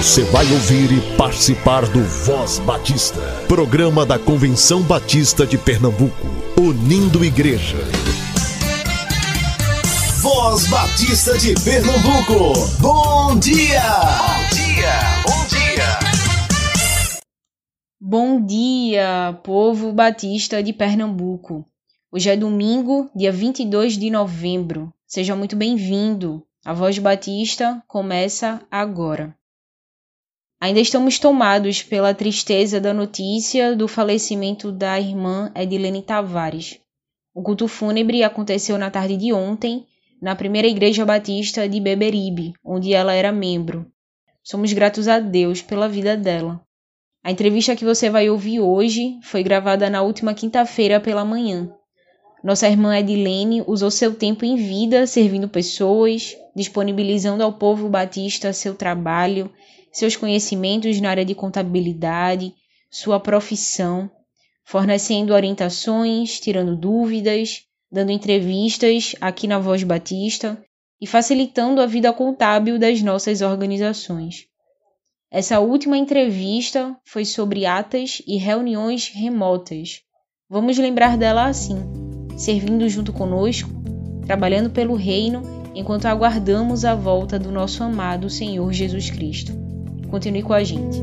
Você vai ouvir e participar do Voz Batista, programa da Convenção Batista de Pernambuco, unindo igreja. Voz Batista de Pernambuco, bom dia! Bom dia, bom dia! Bom dia, povo batista de Pernambuco. Hoje é domingo, dia 22 de novembro. Seja muito bem-vindo. A Voz Batista começa agora. Ainda estamos tomados pela tristeza da notícia do falecimento da irmã Edilene Tavares. O culto fúnebre aconteceu na tarde de ontem, na primeira igreja batista de Beberibe, onde ela era membro. Somos gratos a Deus pela vida dela. A entrevista que você vai ouvir hoje foi gravada na última quinta-feira pela manhã. Nossa irmã Edilene usou seu tempo em vida servindo pessoas, disponibilizando ao povo batista seu trabalho seus conhecimentos na área de contabilidade, sua profissão, fornecendo orientações, tirando dúvidas, dando entrevistas aqui na Voz Batista e facilitando a vida contábil das nossas organizações. Essa última entrevista foi sobre atas e reuniões remotas. Vamos lembrar dela assim, servindo junto conosco, trabalhando pelo reino enquanto aguardamos a volta do nosso amado Senhor Jesus Cristo. Continue com a gente.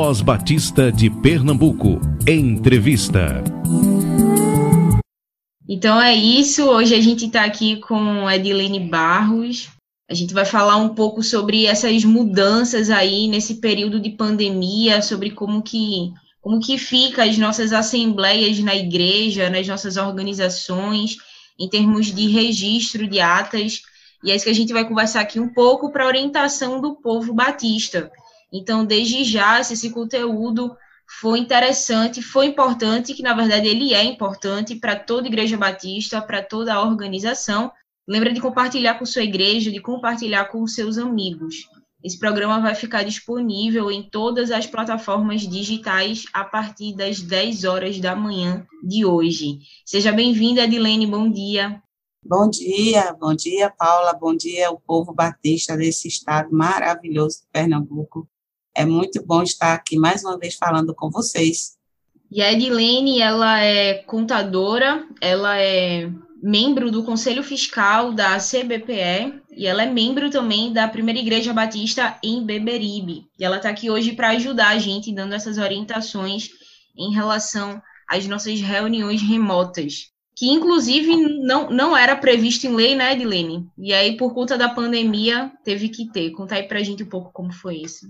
Voz Batista de Pernambuco. Entrevista. Então é isso. Hoje a gente está aqui com Edilene Barros. A gente vai falar um pouco sobre essas mudanças aí nesse período de pandemia, sobre como que como que fica as nossas assembleias na igreja, nas nossas organizações, em termos de registro de atas. E é isso que a gente vai conversar aqui um pouco para orientação do povo batista. Então, desde já, se esse conteúdo foi interessante, foi importante, que na verdade ele é importante para toda igreja batista, para toda a organização. Lembra de compartilhar com sua igreja, de compartilhar com seus amigos. Esse programa vai ficar disponível em todas as plataformas digitais a partir das 10 horas da manhã de hoje. Seja bem-vinda, Edilene, bom dia. Bom dia, bom dia, Paula, bom dia, o povo batista desse estado maravilhoso de Pernambuco. É muito bom estar aqui mais uma vez falando com vocês. E a Edilene, ela é contadora, ela é membro do Conselho Fiscal da CBPE e ela é membro também da Primeira Igreja Batista em Beberibe. E ela está aqui hoje para ajudar a gente, dando essas orientações em relação às nossas reuniões remotas que inclusive não, não era previsto em lei, né, Edilene? E aí, por conta da pandemia, teve que ter. Conta aí pra gente um pouco como foi isso.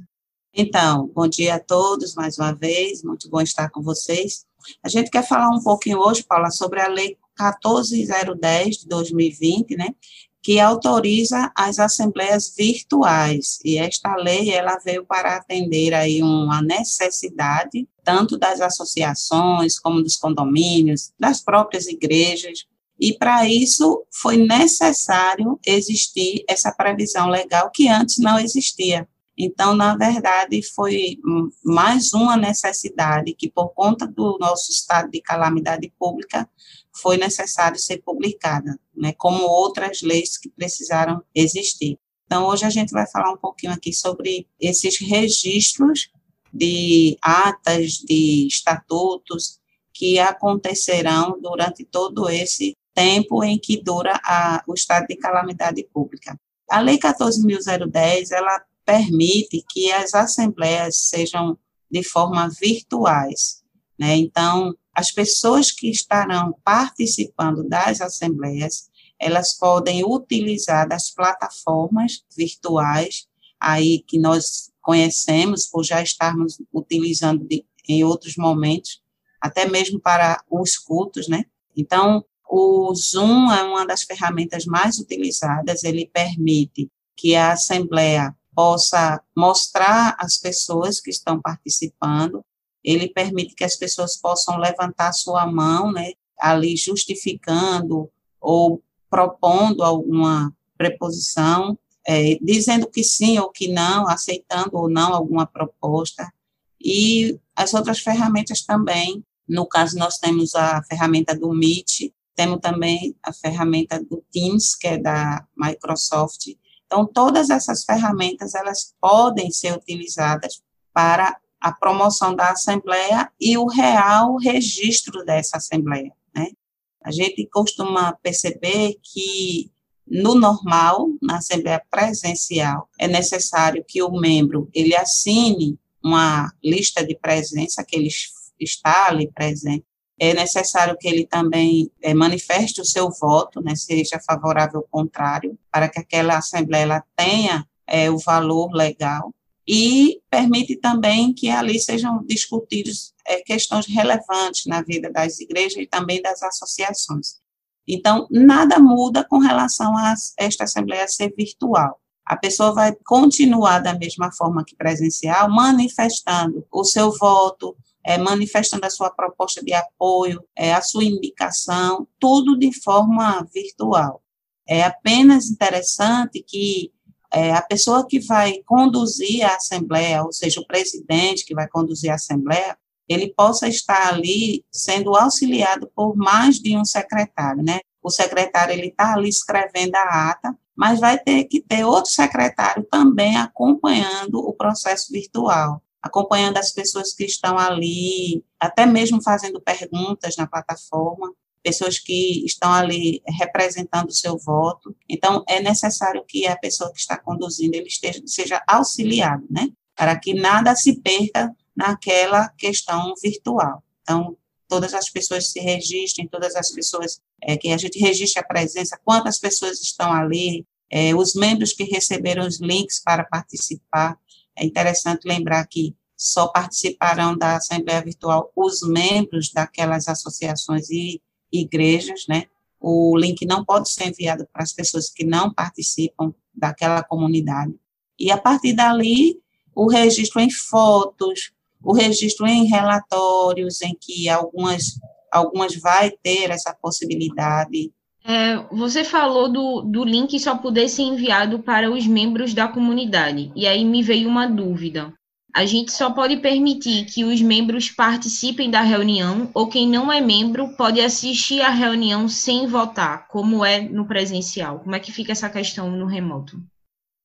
Então, bom dia a todos mais uma vez, muito bom estar com vocês. A gente quer falar um pouquinho hoje, Paula, sobre a Lei 14010 de 2020, né, que autoriza as assembleias virtuais. E esta lei ela veio para atender aí uma necessidade tanto das associações como dos condomínios, das próprias igrejas. E para isso foi necessário existir essa previsão legal que antes não existia. Então, na verdade, foi mais uma necessidade que, por conta do nosso estado de calamidade pública, foi necessário ser publicada, né, como outras leis que precisaram existir. Então, hoje a gente vai falar um pouquinho aqui sobre esses registros de atas, de estatutos que acontecerão durante todo esse tempo em que dura a, o estado de calamidade pública. A Lei 14.010, ela permite que as assembleias sejam de forma virtuais, né? Então, as pessoas que estarão participando das assembleias, elas podem utilizar das plataformas virtuais aí que nós conhecemos por já estarmos utilizando de, em outros momentos, até mesmo para os cultos, né? Então, o Zoom é uma das ferramentas mais utilizadas, ele permite que a assembleia possa mostrar as pessoas que estão participando. Ele permite que as pessoas possam levantar sua mão, né, ali justificando ou propondo alguma preposição, é, dizendo que sim ou que não, aceitando ou não alguma proposta, e as outras ferramentas também, no caso nós temos a ferramenta do Meet, temos também a ferramenta do Teams, que é da Microsoft, então todas essas ferramentas, elas podem ser utilizadas para a promoção da Assembleia e o real registro dessa Assembleia. Né? A gente costuma perceber que, no normal, na Assembleia presencial, é necessário que o membro ele assine uma lista de presença, que ele está ali presente, é necessário que ele também é, manifeste o seu voto, né, seja favorável ou contrário, para que aquela assembleia tenha é, o valor legal e permite também que ali sejam discutidas é, questões relevantes na vida das igrejas e também das associações. Então, nada muda com relação a esta assembleia ser virtual. A pessoa vai continuar da mesma forma que presencial, manifestando o seu voto, é, manifestando a sua proposta de apoio, é, a sua indicação, tudo de forma virtual. É apenas interessante que é, a pessoa que vai conduzir a Assembleia, ou seja, o presidente que vai conduzir a Assembleia, ele possa estar ali sendo auxiliado por mais de um secretário, né? O secretário, ele está ali escrevendo a ata, mas vai ter que ter outro secretário também acompanhando o processo virtual, acompanhando as pessoas que estão ali, até mesmo fazendo perguntas na plataforma pessoas que estão ali representando o seu voto. Então, é necessário que a pessoa que está conduzindo ele esteja, seja auxiliado, né? Para que nada se perca naquela questão virtual. Então, todas as pessoas se registrem, todas as pessoas é, que a gente registre a presença, quantas pessoas estão ali, é, os membros que receberam os links para participar. É interessante lembrar que só participarão da Assembleia Virtual os membros daquelas associações e igrejas, né? O link não pode ser enviado para as pessoas que não participam daquela comunidade. E a partir dali, o registro em fotos, o registro em relatórios, em que algumas, algumas vai ter essa possibilidade. É, você falou do, do link só poder ser enviado para os membros da comunidade. E aí me veio uma dúvida. A gente só pode permitir que os membros participem da reunião ou quem não é membro pode assistir à reunião sem votar, como é no presencial. Como é que fica essa questão no remoto?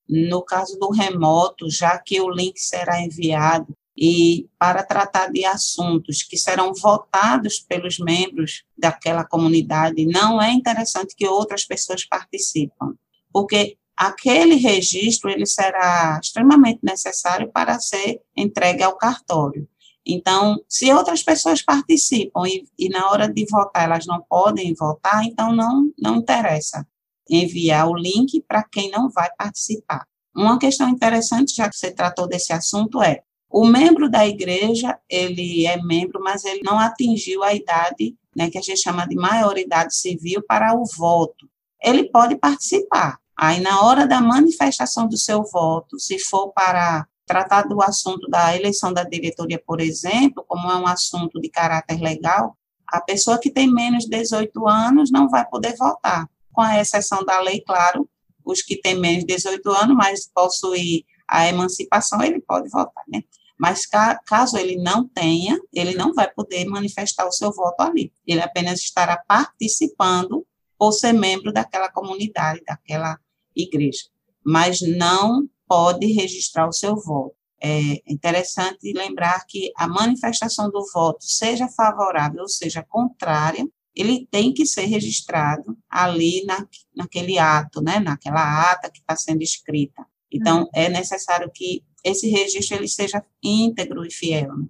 No caso do remoto, já que o link será enviado e para tratar de assuntos que serão votados pelos membros daquela comunidade, não é interessante que outras pessoas participem, porque aquele registro ele será extremamente necessário para ser entregue ao cartório. Então, se outras pessoas participam e, e, na hora de votar elas não podem votar, então não, não interessa enviar o link para quem não vai participar. Uma questão interessante, já que você tratou desse assunto, é o membro da igreja, ele é membro, mas ele não atingiu a idade, né, que a gente chama de maioridade civil para o voto. Ele pode participar. Aí, na hora da manifestação do seu voto, se for para tratar do assunto da eleição da diretoria, por exemplo, como é um assunto de caráter legal, a pessoa que tem menos de 18 anos não vai poder votar, com a exceção da lei, claro, os que têm menos de 18 anos, mas possuem a emancipação, ele pode votar, né? Mas caso ele não tenha, ele não vai poder manifestar o seu voto ali. Ele apenas estará participando por ser membro daquela comunidade, daquela igreja, mas não pode registrar o seu voto. É interessante lembrar que a manifestação do voto, seja favorável ou seja contrária, ele tem que ser registrado ali na, naquele ato, né, naquela ata que está sendo escrita. Então, é necessário que esse registro ele seja íntegro e fiel. Né?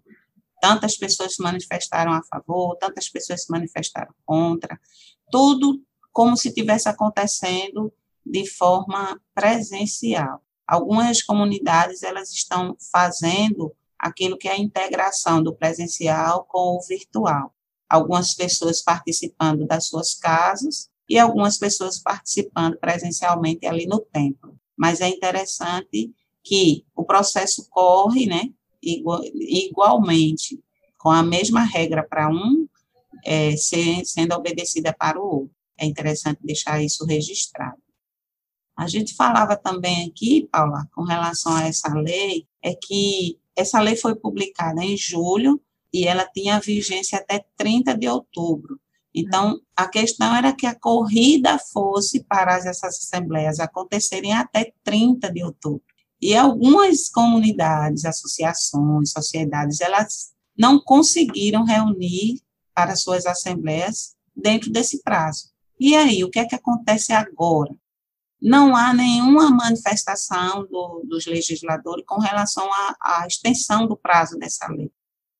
Tantas pessoas se manifestaram a favor, tantas pessoas se manifestaram contra, tudo como se tivesse acontecendo de forma presencial. Algumas comunidades elas estão fazendo aquilo que é a integração do presencial com o virtual. Algumas pessoas participando das suas casas e algumas pessoas participando presencialmente ali no templo. Mas é interessante que o processo corre, né, igual, igualmente, com a mesma regra para um, é, ser, sendo obedecida para o outro. É interessante deixar isso registrado. A gente falava também aqui, Paula, com relação a essa lei, é que essa lei foi publicada em julho e ela tinha vigência até 30 de outubro. Então, a questão era que a corrida fosse para essas assembleias acontecerem até 30 de outubro. E algumas comunidades, associações, sociedades, elas não conseguiram reunir para suas assembleias dentro desse prazo. E aí, o que é que acontece agora? Não há nenhuma manifestação do, dos legisladores com relação à, extensão do prazo dessa lei.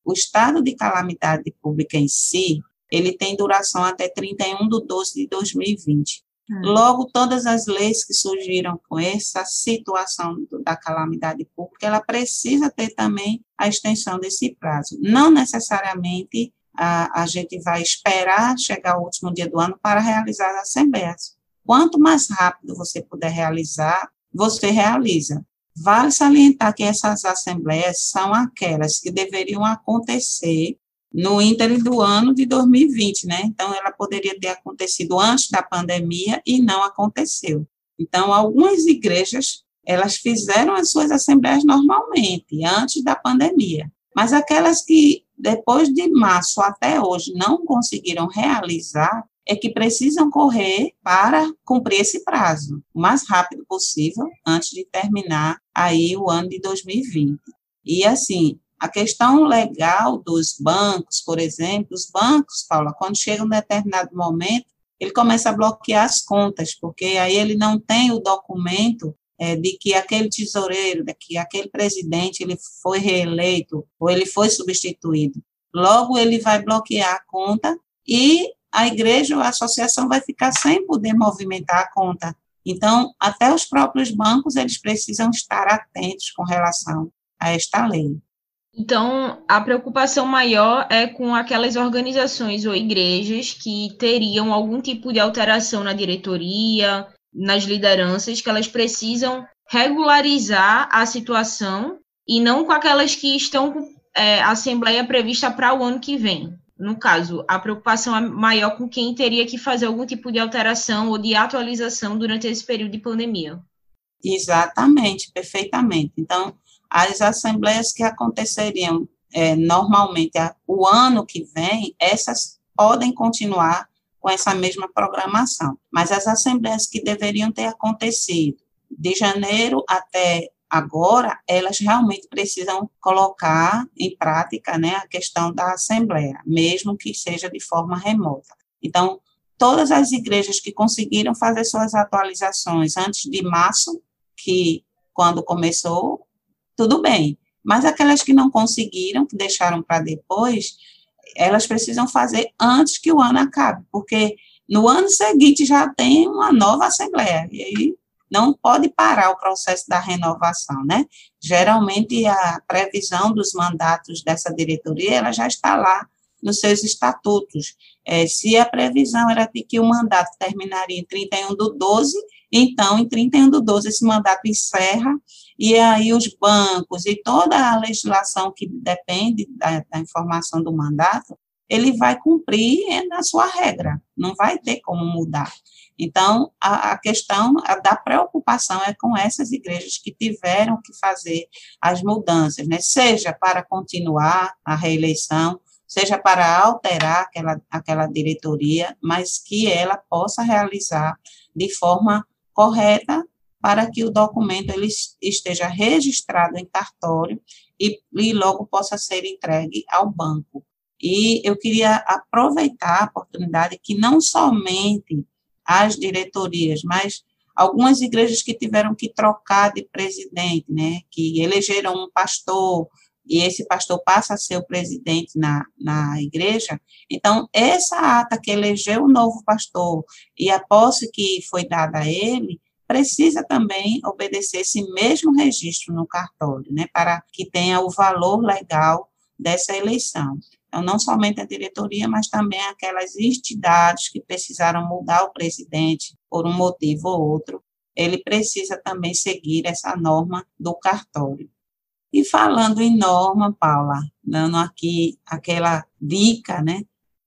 O estado de calamidade pública em si, ele tem duração até 31 de 12 de 2020. Hum. Logo, todas as leis que surgiram com essa situação da calamidade pública, ela precisa ter também a extensão desse prazo. Não necessariamente a, a gente vai esperar chegar o último dia do ano para realizar as assembleias. Quanto mais rápido você puder realizar, você realiza. Vale salientar que essas assembleias são aquelas que deveriam acontecer no ínterim do ano de 2020, né? Então, ela poderia ter acontecido antes da pandemia e não aconteceu. Então, algumas igrejas, elas fizeram as suas assembleias normalmente, antes da pandemia. Mas aquelas que, depois de março até hoje, não conseguiram realizar, é que precisam correr para cumprir esse prazo o mais rápido possível antes de terminar aí o ano de 2020. E assim, a questão legal dos bancos, por exemplo, os bancos, Paula, quando chega um determinado momento, ele começa a bloquear as contas, porque aí ele não tem o documento é, de que aquele tesoureiro, de que aquele presidente ele foi reeleito ou ele foi substituído. Logo, ele vai bloquear a conta e a igreja ou a associação vai ficar sem poder movimentar a conta. Então, até os próprios bancos, eles precisam estar atentos com relação a esta lei. Então, a preocupação maior é com aquelas organizações ou igrejas que teriam algum tipo de alteração na diretoria, nas lideranças, que elas precisam regularizar a situação e não com aquelas que estão com é, a assembleia prevista para o ano que vem. no caso, a preocupação é maior com quem teria que fazer algum tipo de alteração ou de atualização durante esse período de pandemia. Exatamente, perfeitamente. Então, as assembleias que aconteceriam é, normalmente o ano que vem, essas podem continuar com essa mesma programação. Mas as assembleias que deveriam ter acontecido de janeiro até agora, elas realmente precisam colocar em prática né, a questão da assembleia, mesmo que seja de forma remota. Então, todas as igrejas que conseguiram fazer suas atualizações antes de março, que quando começou, tudo bem. Mas aquelas que não conseguiram, que deixaram para depois, elas precisam fazer antes que o ano acabe, porque no ano seguinte já tem uma nova assembleia, e aí não pode parar o processo da renovação, né? Geralmente a previsão dos mandatos dessa diretoria, ela já está lá nos seus estatutos. É, se a previsão era de que o mandato terminaria em 31 do 12, então, em 31 do 12, esse mandato encerra, e aí os bancos e toda a legislação que depende da, da informação do mandato, ele vai cumprir na sua regra, não vai ter como mudar. Então, a, a questão a, da preocupação é com essas igrejas que tiveram que fazer as mudanças, né? seja para continuar a reeleição, seja para alterar aquela, aquela diretoria, mas que ela possa realizar de forma correta para que o documento ele esteja registrado em cartório e, e logo possa ser entregue ao banco. E eu queria aproveitar a oportunidade que não somente as diretorias, mas algumas igrejas que tiveram que trocar de presidente, né, que elegeram um pastor e esse pastor passa a ser o presidente na, na igreja, então, essa ata que elegeu o novo pastor e a posse que foi dada a ele, precisa também obedecer esse mesmo registro no cartório, né, para que tenha o valor legal dessa eleição. Então, não somente a diretoria, mas também aquelas entidades que precisaram mudar o presidente por um motivo ou outro, ele precisa também seguir essa norma do cartório. E falando em norma, Paula, dando aqui aquela dica, né?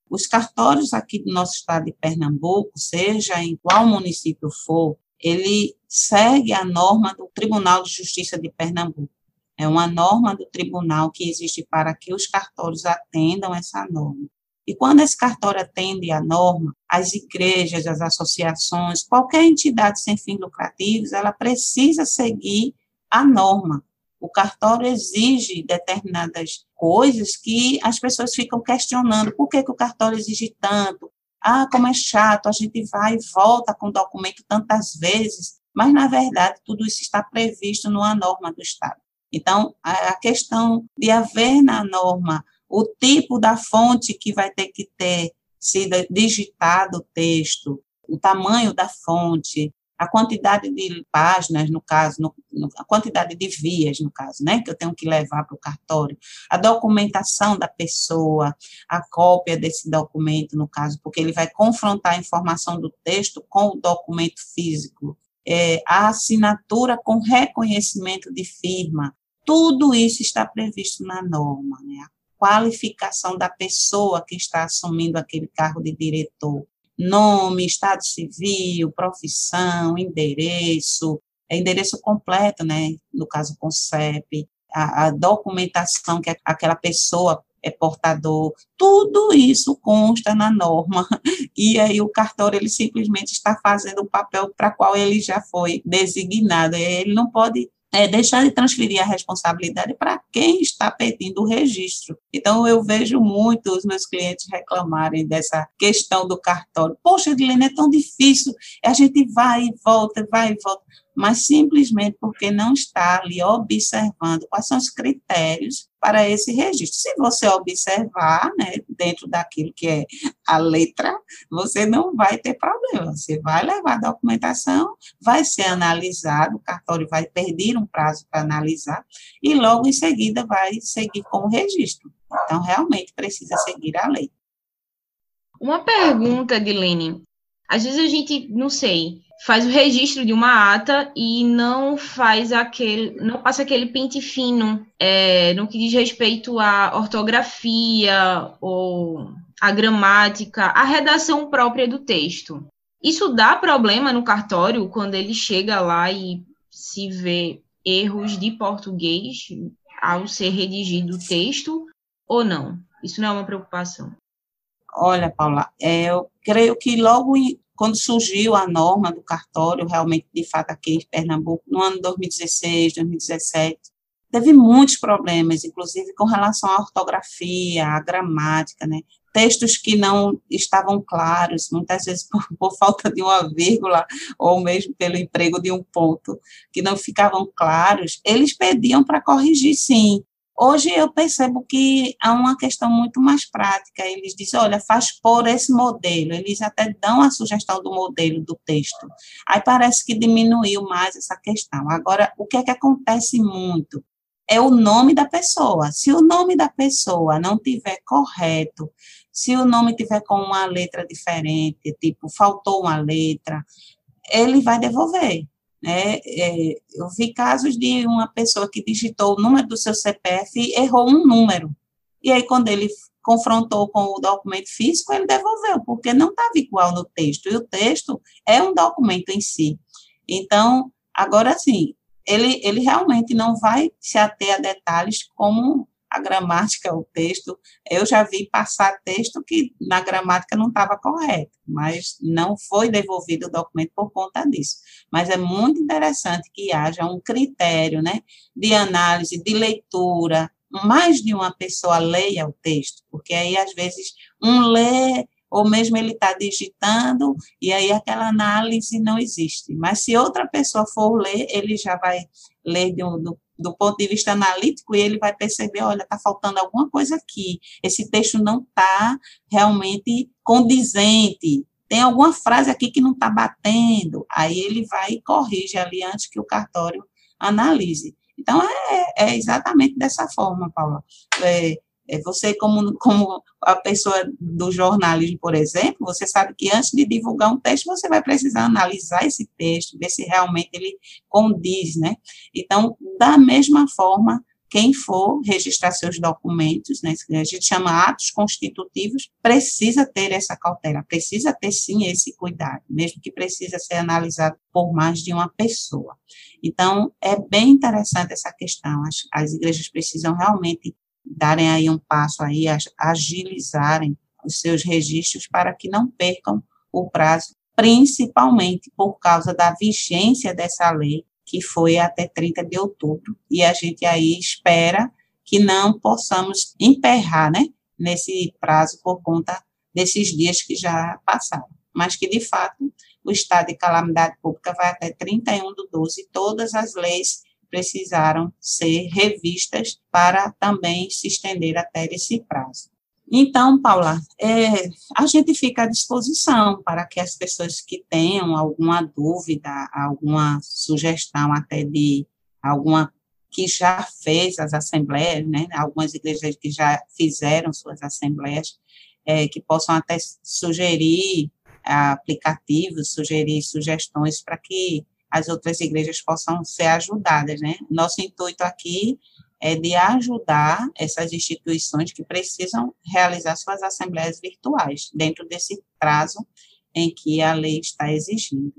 Os cartórios aqui do nosso estado de Pernambuco, seja em qual município for, ele segue a norma do Tribunal de Justiça de Pernambuco. É uma norma do tribunal que existe para que os cartórios atendam essa norma. E quando esse cartório atende a norma, as igrejas, as associações, qualquer entidade sem fins lucrativos, ela precisa seguir a norma. O cartório exige determinadas coisas que as pessoas ficam questionando. Por que, que o cartório exige tanto? Ah, como é chato, a gente vai e volta com o documento tantas vezes, mas, na verdade, tudo isso está previsto numa norma do Estado. Então, a questão de haver na norma o tipo da fonte que vai ter que ter sido digitado o texto, o tamanho da fonte, a quantidade de páginas, no caso, no, no, a quantidade de vias, no caso, né, que eu tenho que levar para o cartório, a documentação da pessoa, a cópia desse documento, no caso, porque ele vai confrontar a informação do texto com o documento físico, é, a assinatura com reconhecimento de firma, tudo isso está previsto na norma, né? A qualificação da pessoa que está assumindo aquele cargo de diretor, nome, estado civil, profissão, endereço, é endereço completo, né? No caso com CEP, a, a documentação que aquela pessoa é portador, tudo isso consta na norma, e aí o cartório, ele simplesmente está fazendo o papel para qual ele já foi designado, ele não pode é, deixar de transferir a responsabilidade para quem está pedindo o registro. Então, eu vejo muito os meus clientes reclamarem dessa questão do cartório. Poxa, Edilene, é tão difícil, a gente vai e volta, vai e volta mas simplesmente porque não está ali observando quais são os critérios para esse registro. Se você observar, né, dentro daquilo que é a letra, você não vai ter problema. Você vai levar a documentação, vai ser analisado, o cartório vai perder um prazo para analisar e logo em seguida vai seguir com o registro. Então, realmente precisa seguir a lei. Uma pergunta, Dilene. Às vezes a gente, não sei, faz o registro de uma ata e não faz aquele, não passa aquele pente fino é, no que diz respeito à ortografia ou a gramática, a redação própria do texto. Isso dá problema no cartório quando ele chega lá e se vê erros de português ao ser redigido o texto ou não? Isso não é uma preocupação? Olha, Paula, é, eu creio que logo quando surgiu a norma do cartório, realmente, de fato, aqui em Pernambuco, no ano 2016, 2017, teve muitos problemas, inclusive com relação à ortografia, à gramática, né? Textos que não estavam claros, muitas vezes por, por, falta de uma vírgula, ou mesmo pelo emprego de um ponto, que não ficavam claros, eles pediam para corrigir, sim. Hoje eu percebo que há uma questão muito mais prática. Eles dizem, olha, faz por esse modelo. Eles até dão a sugestão do modelo do texto. Aí parece que diminuiu mais essa questão. Agora, o que é que acontece muito? É o nome da pessoa. Se o nome da pessoa não tiver correto, se o nome tiver com uma letra diferente, tipo, faltou uma letra, ele vai devolver. Né? É, eu vi casos de uma pessoa que digitou o número do seu CPF e errou um número. E aí, quando ele confrontou com o documento físico, ele devolveu, porque não estava igual no texto. E o texto é um documento em si. Então, agora sim, ele, ele realmente não vai se ater a detalhes como a gramática, o texto. Eu já vi passar texto que na gramática não estava correto, mas não foi devolvido o documento por conta disso. Mas é muito interessante que haja um critério, né, de análise, de leitura, mais de uma pessoa leia o texto, porque aí às vezes um lê ou mesmo ele está digitando, e aí aquela análise não existe. Mas se outra pessoa for ler, ele já vai ler do, do, do ponto de vista analítico e ele vai perceber, olha, está faltando alguma coisa aqui, esse texto não está realmente condizente, tem alguma frase aqui que não está batendo, aí ele vai e corrige ali antes que o cartório analise. Então, é, é exatamente dessa forma, Paula. É, você, como, como a pessoa do jornalismo, por exemplo, você sabe que antes de divulgar um texto, você vai precisar analisar esse texto, ver se realmente ele condiz, né? Então, da mesma forma, quem for registrar seus documentos, né, a gente chama atos constitutivos, precisa ter essa cautela, precisa ter sim esse cuidado, mesmo que precisa ser analisado por mais de uma pessoa. Então, é bem interessante essa questão, as, as igrejas precisam realmente darem aí um passo aí, agilizarem os seus registros para que não percam o prazo, principalmente por causa da vigência dessa lei, que foi até 30 de outubro, e a gente aí espera que não possamos emperrar, né, nesse prazo por conta desses dias que já passaram, mas que, de fato, o estado de calamidade pública vai até 31 do 12, e todas as leis precisaram ser revistas para também se estender até esse prazo. Então, Paula, é, a gente fica à disposição para que as pessoas que tenham alguma dúvida, alguma sugestão até de alguma que já fez as assembleias, né, algumas igrejas que já fizeram suas assembleias, é, que possam até sugerir aplicativos, sugerir sugestões para que as outras igrejas possam ser ajudadas, né? Nosso intuito aqui é de ajudar essas instituições que precisam realizar suas assembleias virtuais, dentro desse prazo em que a lei está exigindo.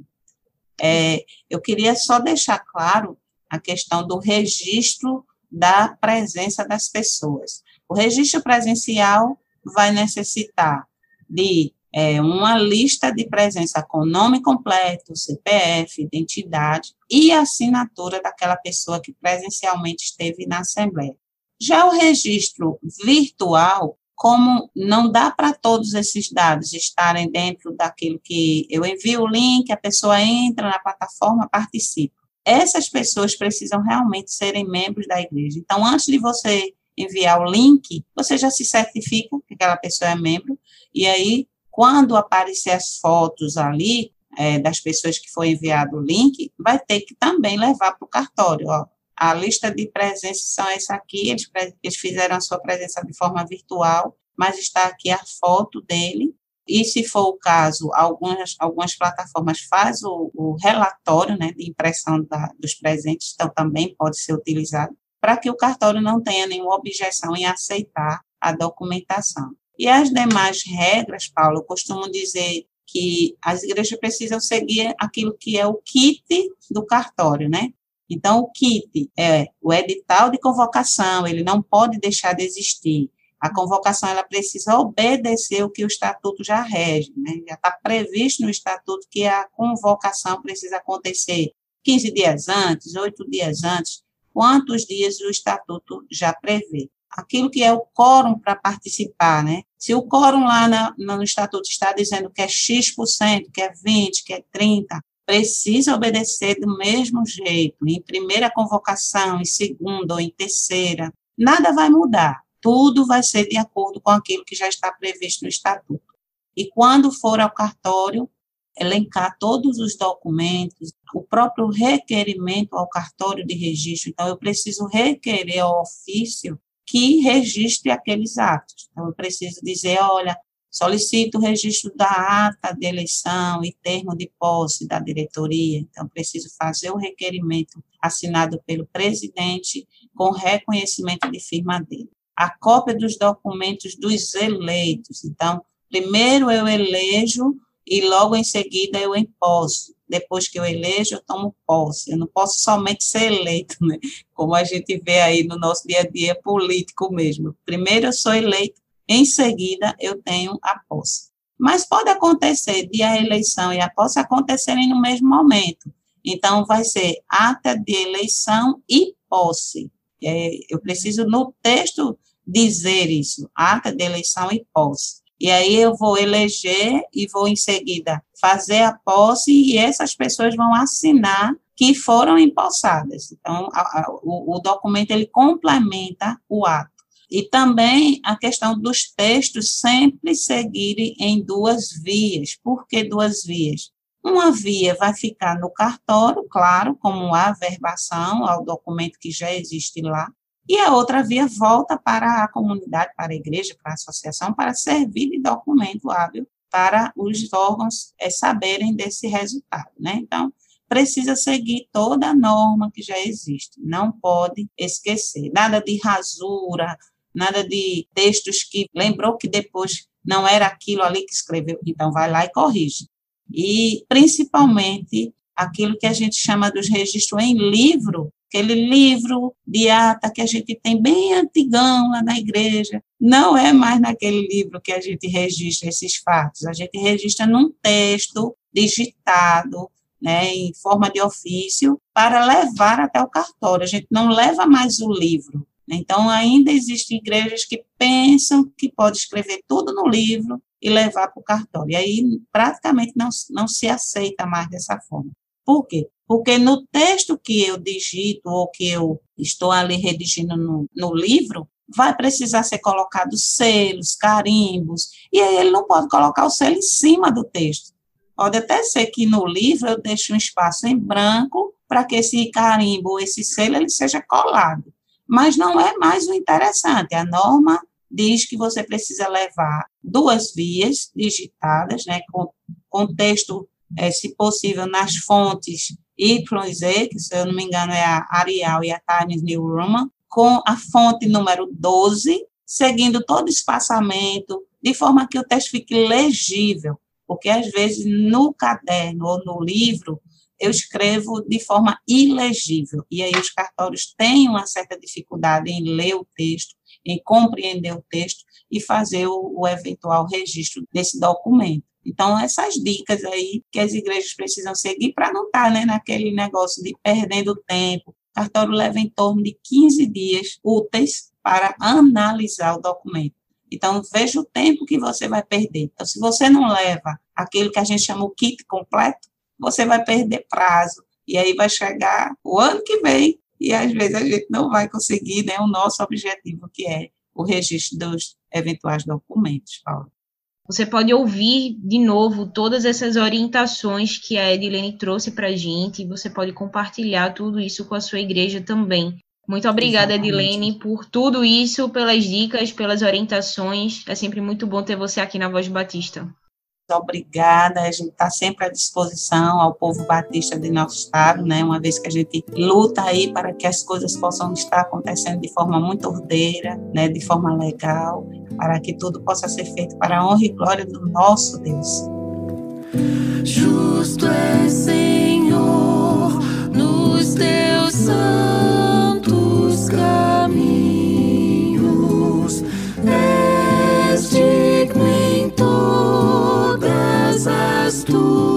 É, eu queria só deixar claro a questão do registro da presença das pessoas. O registro presencial vai necessitar de é, uma lista de presença com nome completo, CPF, identidade e assinatura daquela pessoa que presencialmente esteve na Assembleia. Já o registro virtual, como não dá para todos esses dados estarem dentro daquilo que eu envio o link, a pessoa entra na plataforma, participa. Essas pessoas precisam realmente serem membros da igreja. Então, antes de você enviar o link, você já se certifica que aquela pessoa é membro, e aí quando aparecer as fotos ali é, das pessoas que foi enviado o link, vai ter que também levar para o cartório. Ó. A lista de presença são essa aqui, eles, eles fizeram a sua presença de forma virtual, mas está aqui a foto dele, e se for o caso, algumas, algumas plataformas fazem o, o relatório né, de impressão da, dos presentes, então também pode ser utilizado, para que o cartório não tenha nenhuma objeção em aceitar a documentação. E as demais regras, Paulo, eu costumo dizer que as igrejas precisam seguir aquilo que é o kit do cartório, né? Então, o kit é o edital de convocação, ele não pode deixar de existir. A convocação ela precisa obedecer o que o estatuto já rege, né? Já está previsto no estatuto que a convocação precisa acontecer 15 dias antes, 8 dias antes, quantos dias o estatuto já prevê. Aquilo que é o quórum para participar, né? Se o quórum lá na, no estatuto está dizendo que é X%, que é 20%, que é 30%, precisa obedecer do mesmo jeito, em primeira convocação, em segunda ou em terceira, nada vai mudar tudo vai ser de acordo com aquilo que já está previsto no estatuto. E quando for ao cartório, elencar todos os documentos, o próprio requerimento ao cartório de registro. Então, eu preciso requerer ao ofício que registre aqueles atos. Então, eu preciso dizer, olha, solicito o registro da ata de eleição e termo de posse da diretoria. Então, preciso fazer o requerimento assinado pelo presidente com reconhecimento de firma dele a cópia dos documentos dos eleitos. Então, primeiro eu elejo e logo em seguida eu emposso. Depois que eu elejo, eu tomo posse. Eu não posso somente ser eleito, né? como a gente vê aí no nosso dia a dia político mesmo. Primeiro eu sou eleito, em seguida eu tenho a posse. Mas pode acontecer de a eleição e a posse acontecerem no mesmo momento. Então, vai ser ata de eleição e posse. É, eu preciso, no texto dizer isso, ata de eleição e posse. E aí eu vou eleger e vou em seguida fazer a posse e essas pessoas vão assinar que foram empossadas. Então, a, a, o, o documento ele complementa o ato. E também a questão dos textos sempre seguirem em duas vias. Por que duas vias? Uma via vai ficar no cartório, claro, como a verbação ao documento que já existe lá, e a outra via volta para a comunidade, para a igreja, para a associação, para servir de documento hábil para os órgãos é, saberem desse resultado, né? Então, precisa seguir toda a norma que já existe, não pode esquecer, nada de rasura, nada de textos que lembrou que depois não era aquilo ali que escreveu, então vai lá e corrige. E, principalmente, aquilo que a gente chama dos registros em livro, aquele livro de ata que a gente tem bem antigão lá na igreja, não é mais naquele livro que a gente registra esses fatos, a gente registra num texto digitado, né, em forma de ofício, para levar até o cartório. A gente não leva mais o livro. Né? Então, ainda existem igrejas que pensam que pode escrever tudo no livro e levar para o cartório. E aí, praticamente, não, não se aceita mais dessa forma. Por quê? Porque no texto que eu digito ou que eu estou ali redigindo no, no livro, vai precisar ser colocado selos, carimbos, e aí ele não pode colocar o selo em cima do texto. Pode até ser que no livro eu deixe um espaço em branco para que esse carimbo, esse selo, ele seja colado. Mas não é mais o interessante. A norma diz que você precisa levar duas vias digitadas, né, com, com texto, é, se possível, nas fontes YZ, que se eu não me engano é a Arial e a Times New Roman, com a fonte número 12, seguindo todo o espaçamento, de forma que o texto fique legível, porque às vezes no caderno ou no livro eu escrevo de forma ilegível, e aí os cartórios têm uma certa dificuldade em ler o texto, em compreender o texto e fazer o, o eventual registro desse documento. Então, essas dicas aí que as igrejas precisam seguir para não estar tá, né, naquele negócio de perdendo tempo. O cartório leva em torno de 15 dias úteis para analisar o documento. Então, veja o tempo que você vai perder. Então, se você não leva aquilo que a gente chama o kit completo, você vai perder prazo. E aí vai chegar o ano que vem e às vezes a gente não vai conseguir né, o nosso objetivo, que é o registro dos eventuais documentos, Paulo. Você pode ouvir de novo todas essas orientações que a Edilene trouxe para a gente. E você pode compartilhar tudo isso com a sua igreja também. Muito obrigada, Exatamente. Edilene, por tudo isso, pelas dicas, pelas orientações. É sempre muito bom ter você aqui na Voz Batista. Obrigada. A gente está sempre à disposição ao povo batista de nosso estado, né? Uma vez que a gente luta aí para que as coisas possam estar acontecendo de forma muito ordeira, né? De forma legal, para que tudo possa ser feito para a honra e glória do nosso Deus. Justo é Senhor nos teus santos caminhos. As